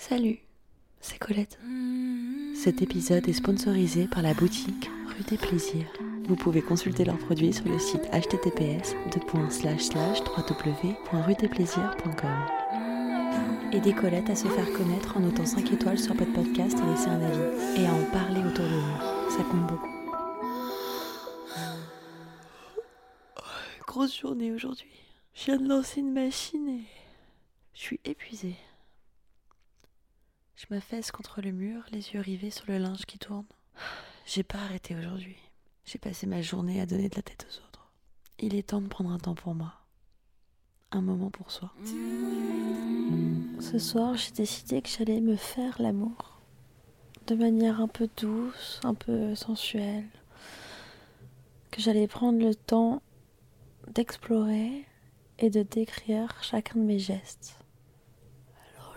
Salut, c'est Colette. Cet épisode est sponsorisé par la boutique Rue des Plaisirs. Vous pouvez consulter leurs produits sur le site https www.ruedesplaisirs.com. Aidez Colette à se faire connaître en notant 5 étoiles sur votre podcast et laisser un avis. Et à en parler autour de vous. Ça compte beaucoup. Grosse journée aujourd'hui. Je viens de lancer une machine et je suis épuisée. Je m'affaisse contre le mur, les yeux rivés sur le linge qui tourne. J'ai pas arrêté aujourd'hui. J'ai passé ma journée à donner de la tête aux autres. Il est temps de prendre un temps pour moi. Un moment pour soi. Ce soir, j'ai décidé que j'allais me faire l'amour. De manière un peu douce, un peu sensuelle. Que j'allais prendre le temps d'explorer et de décrire chacun de mes gestes.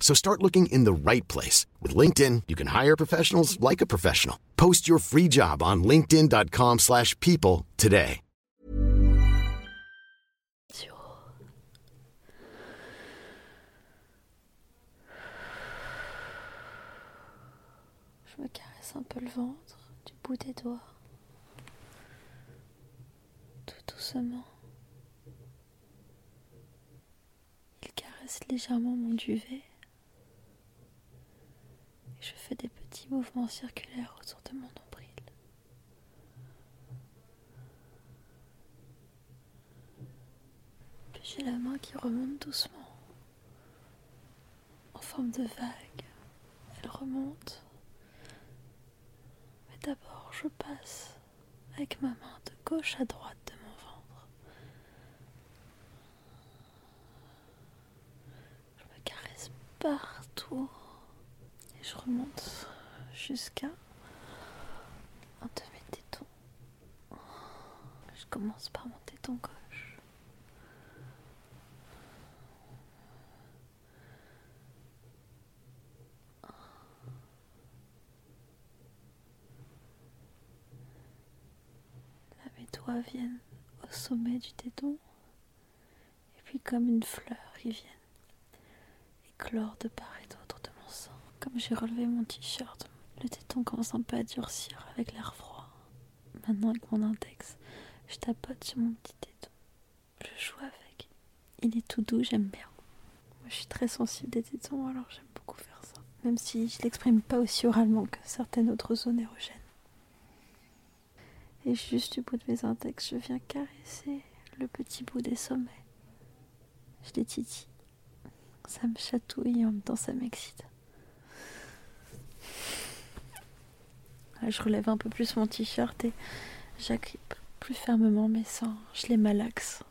So start looking in the right place. With LinkedIn, you can hire professionals like a professional. Post your free job on linkedin.com/people slash people today. Je me caresse un peu le ventre du bout des doigts. Tout doucement. Il caresse légèrement mon duvet. Petits mouvements circulaires autour de mon nombril. Puis j'ai la main qui remonte doucement. En forme de vague. Elle remonte. Mais d'abord, je passe avec ma main de gauche à droite de mon ventre. Je me caresse partout et je remonte jusqu'à un de mes tétons. Je commence par mon téton gauche. Là, mes doigts viennent au sommet du téton. Et puis, comme une fleur, ils viennent éclore de part et d'autre de mon sang. Comme j'ai relevé mon t-shirt, le téton commence un peu à durcir avec l'air froid. Maintenant, avec mon index, je tapote sur mon petit téton. Je joue avec. Il est tout doux, j'aime bien. Moi, je suis très sensible des tétons, alors j'aime beaucoup faire ça. Même si je l'exprime pas aussi oralement que certaines autres zones érogènes. Et juste du bout de mes index, je viens caresser le petit bout des sommets. Je les titille. Ça me chatouille et en même temps ça m'excite. Je relève un peu plus mon t-shirt et j'agrippe plus fermement mes seins. Je les malaxe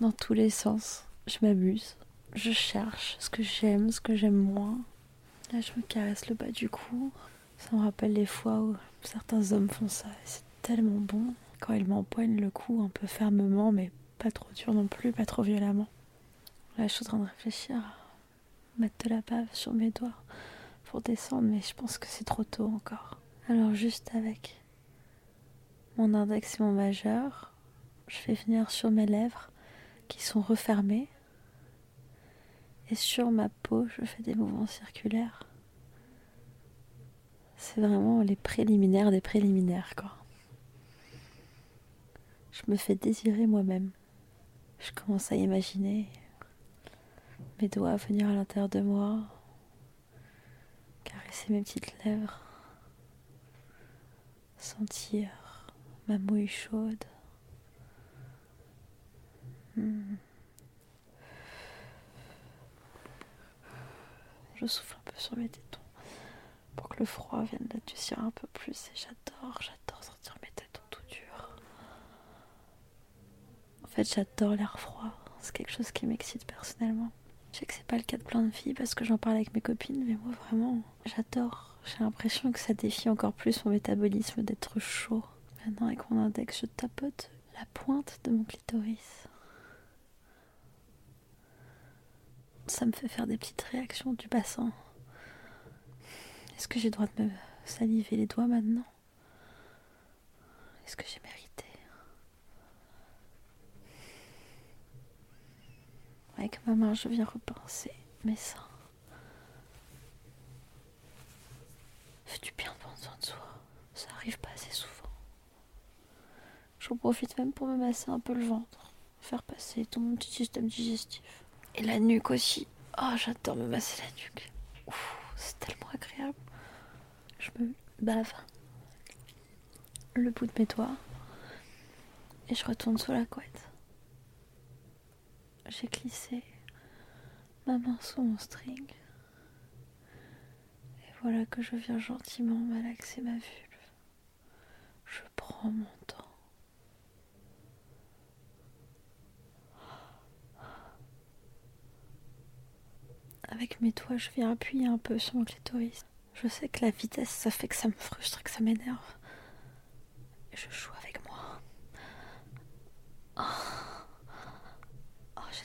dans tous les sens. Je m'amuse. Je cherche ce que j'aime, ce que j'aime moins. Là, je me caresse le bas du cou. Ça me rappelle les fois où certains hommes font ça. Tellement bon quand ils m'empoignent le cou un peu fermement, mais pas trop dur non plus, pas trop violemment. Là, je suis en train de réfléchir à mettre de la bave sur mes doigts pour descendre, mais je pense que c'est trop tôt encore. Alors, juste avec mon index et mon majeur, je fais venir sur mes lèvres qui sont refermées. Et sur ma peau, je fais des mouvements circulaires. C'est vraiment les préliminaires des préliminaires, quoi. Je me fais désirer moi-même. Je commence à imaginer mes doigts venir à l'intérieur de moi, caresser mes petites lèvres, sentir ma mouille chaude. Hmm. Je souffle un peu sur mes tétons pour que le froid vienne d'adoucir un peu plus et j'adore, j'adore sentir mes tétons tout durs. En fait, j'adore l'air froid. C'est quelque chose qui m'excite personnellement. Je sais que c'est pas le cas de plein de filles parce que j'en parle avec mes copines, mais moi vraiment, j'adore J'ai l'impression que ça défie encore plus mon métabolisme d'être chaud. Maintenant, avec mon index, je tapote la pointe de mon clitoris. Ça me fait faire des petites réactions du bassin. Est-ce que j'ai le droit de me saliver les doigts maintenant? Est-ce que j'ai mérité? Avec ma main, je viens repincer mes seins. Fais du bien de prendre soin de soi? Ça arrive pas assez souvent. J'en profite même pour me masser un peu le ventre, faire passer tout mon petit système digestif. Et la nuque aussi. Oh, j'adore me masser la nuque. C'est tellement agréable. Je me bave le bout de mes doigts et je retourne sous la couette. J'ai glissé ma main sous mon string. Et voilà que je viens gentiment malaxer ma vulve. Je prends mon temps. Avec mes doigts, je viens appuyer un peu sur mon clitoris. Je sais que la vitesse, ça fait que ça me frustre, que ça m'énerve. Je joue avec moi. J'ai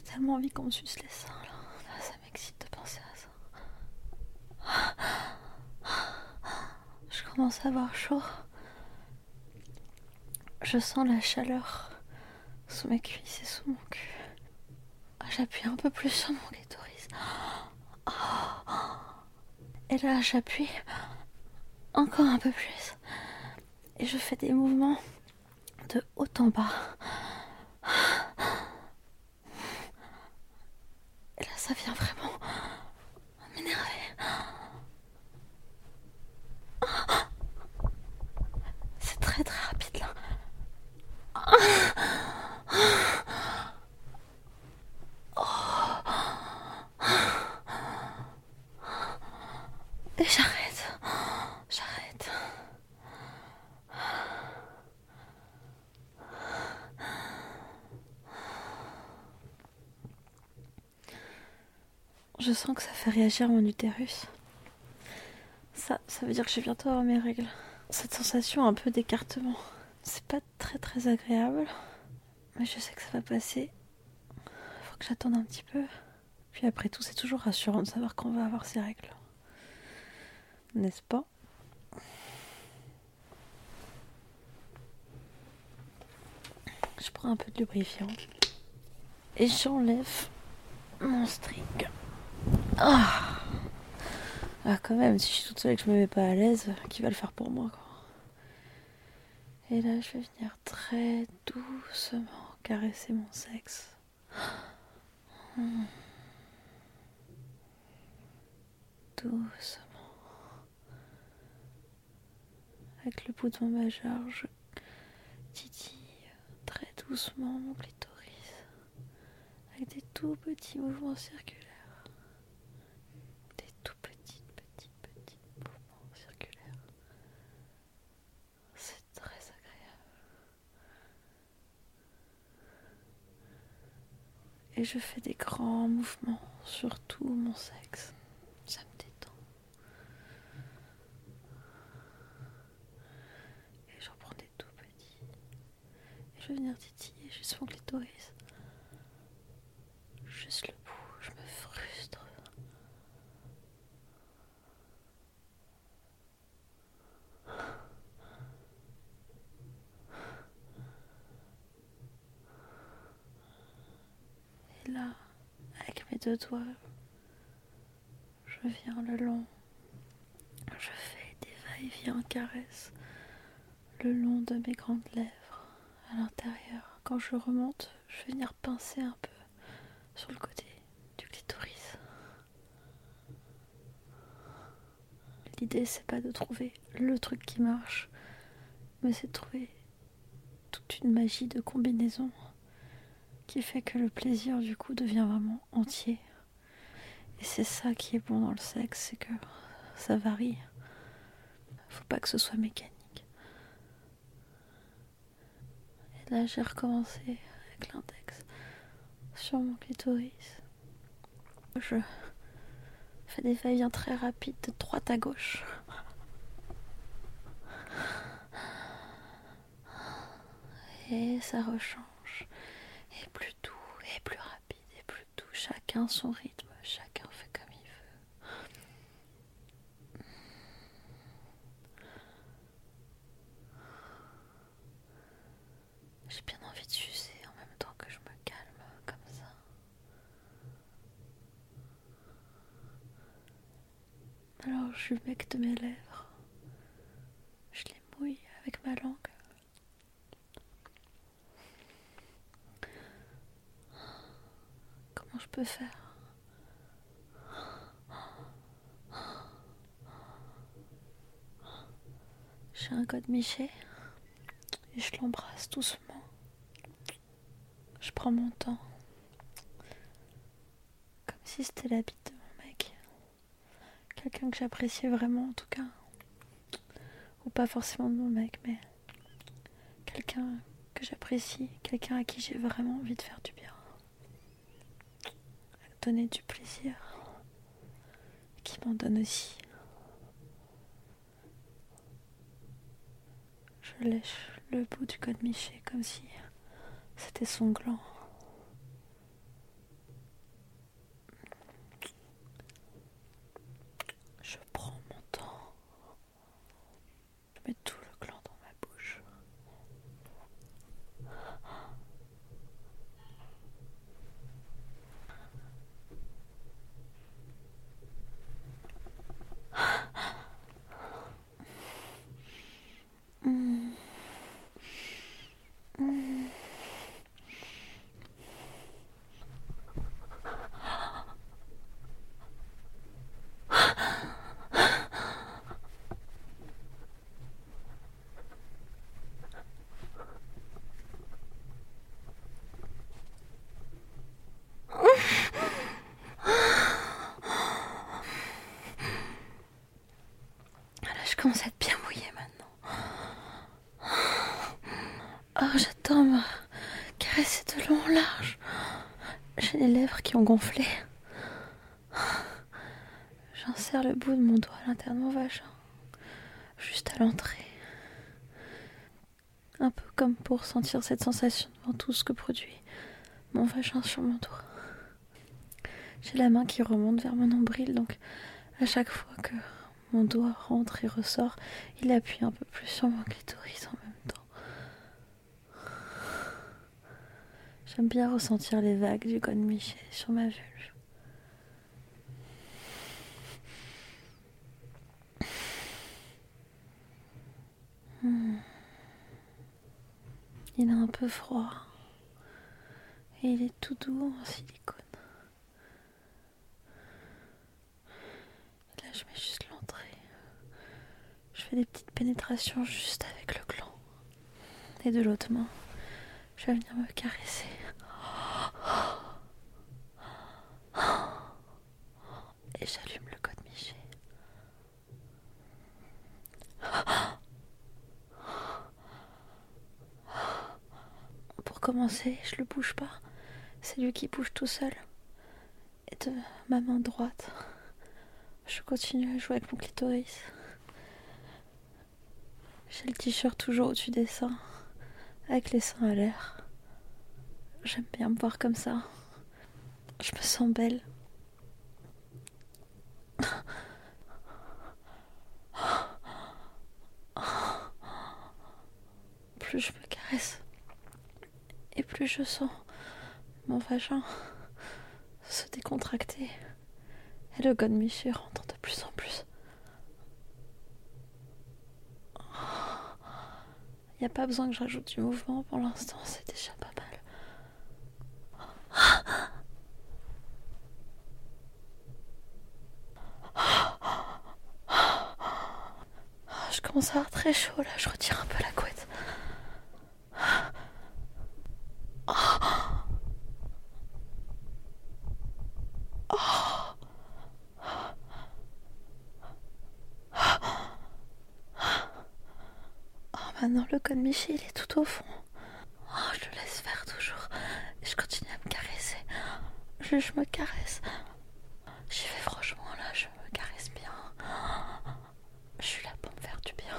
tellement envie qu'on me suce les seins là. Ah, ça m'excite de penser à ça. Je commence à avoir chaud. Je sens la chaleur sous mes cuisses et sous mon cul. J'appuie un peu plus sur mon clitoris. Et là, j'appuie encore un peu plus. Et je fais des mouvements de haut en bas. Et là, ça vient vraiment m'énerver. C'est très très rapide là. J'arrête. J'arrête. Je sens que ça fait réagir mon utérus. Ça, ça veut dire que je vais bientôt avoir mes règles. Cette sensation un peu d'écartement, c'est pas très très agréable. Mais je sais que ça va passer. Faut que j'attende un petit peu. Puis après tout, c'est toujours rassurant de savoir qu'on va avoir ses règles n'est-ce pas Je prends un peu de lubrifiant et j'enlève mon string. Ah. ah, quand même, si je suis toute seule et que je me mets pas à l'aise, qui va le faire pour moi. Et là, je vais venir très doucement caresser mon sexe. Doucement. Avec le bout de majeur, je titille très doucement mon clitoris avec des tout petits mouvements circulaires. Des tout petits, petits, petits mouvements circulaires. C'est très agréable. Et je fais des grands mouvements sur tout mon sexe. Ça me je vais venir titiller juste mon clitoris. Juste le bout, je me frustre. Et là, avec mes deux doigts, je viens le long. Je fais des va-et-vient caresses le long de mes grandes lèvres à l'intérieur. Quand je remonte, je vais venir pincer un peu sur le côté du clitoris. L'idée, c'est pas de trouver le truc qui marche, mais c'est de trouver toute une magie de combinaison qui fait que le plaisir du coup devient vraiment entier. Et c'est ça qui est bon dans le sexe, c'est que ça varie. Faut pas que ce soit mécanique. Là, j'ai recommencé avec l'index sur mon clitoris. Je fais des va très rapides de droite à gauche. Et ça rechange. Et plus doux, et plus rapide, et plus doux. Chacun son rythme, chacun Alors je humecte mes lèvres. Je les mouille avec ma langue. Comment je peux faire? J'ai un code Miché et je l'embrasse doucement. Je prends mon temps. Comme si c'était la bite de mon mec. Quelqu'un que j'appréciais vraiment en tout cas. Ou pas forcément de mon mec, mais quelqu'un que j'apprécie, quelqu'un à qui j'ai vraiment envie de faire du bien. Donner du plaisir. Qui m'en donne aussi. Je lèche le bout du code Miché comme si c'était son gland. Je prends mon temps. Je mets tout le gland dans ma bouche. Mm. Mm. Là, je commence à être bien mouillée maintenant. Oh, j'adore me caresser de long en large. J'ai les lèvres qui ont gonflé. J'insère le bout de mon doigt à l'intérieur de mon vagin, juste à l'entrée. Un peu comme pour sentir cette sensation devant tout ce que produit mon vagin sur mon doigt. J'ai la main qui remonte vers mon nombril, donc à chaque fois que mon doigt rentre et ressort, il appuie un peu plus sur mon clitoris en même temps. J'aime bien ressentir les vagues du code Miché sur ma vulve. Hmm. Il est un peu froid et il est tout doux en silicone. Là, je mets juste fais des petites pénétrations juste avec le gland. Et de l'autre main, je vais venir me caresser. Et j'allume le code Miché. Pour commencer, je le bouge pas. C'est lui qui bouge tout seul. Et de ma main droite, je continue à jouer avec mon clitoris. J'ai le t-shirt toujours au-dessus des seins, avec les seins à l'air. J'aime bien me voir comme ça. Je me sens belle. Plus je me caresse, et plus je sens mon vagin se décontracter. Et le god Miché rentre de plus en plus. Il n'y a pas besoin que je rajoute du mouvement pour l'instant, c'est déjà pas mal. Je commence à avoir très chaud là, je retire un peu la couette. au fond. Oh, je le laisse faire toujours. Je continue à me caresser. Je, me caresse. J'y vais franchement, là, je me caresse bien. Je suis là pour me faire du bien.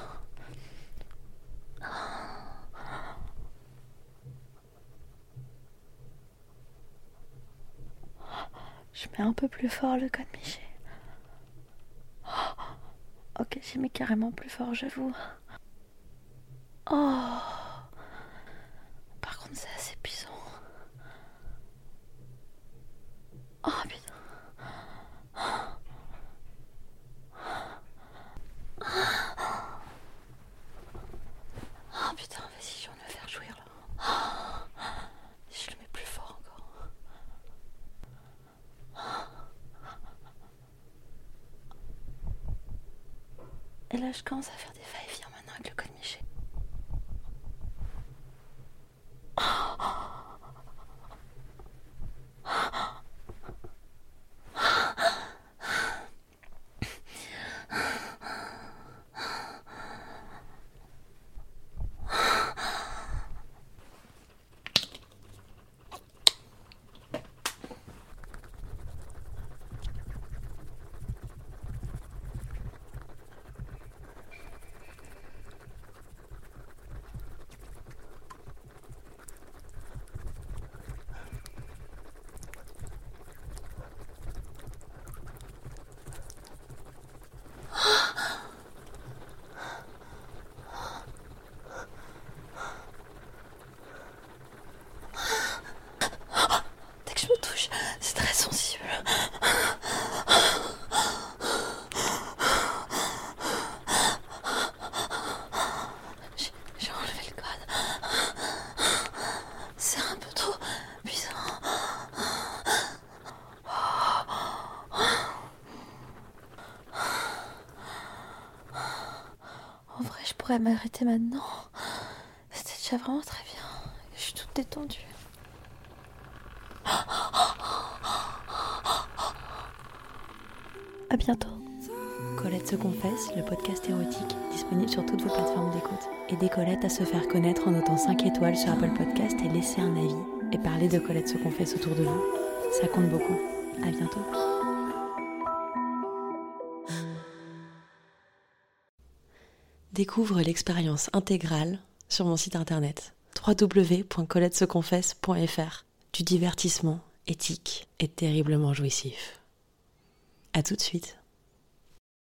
Je mets un peu plus fort le code Miché. Ok, j'y mets carrément plus fort, j'avoue. Oh Je commence à faire des va-et-vient maintenant avec le code Miché. Dès que je me touche, c'est très sensible. J'ai- J'ai enlevé le code. C'est un peu trop puissant. En vrai, je pourrais m'arrêter maintenant. C'était déjà vraiment très bien. Je suis toute détendue. À bientôt. Colette se confesse, le podcast érotique, disponible sur toutes vos plateformes d'écoute. Aidez Colette à se faire connaître en notant 5 étoiles sur Apple Podcast et laissez un avis. Et parlez de Colette se confesse autour de vous. Ça compte beaucoup. À bientôt. Découvre l'expérience intégrale sur mon site internet www.coletteseconfesse.fr du divertissement éthique et terriblement jouissif. À tout de suite.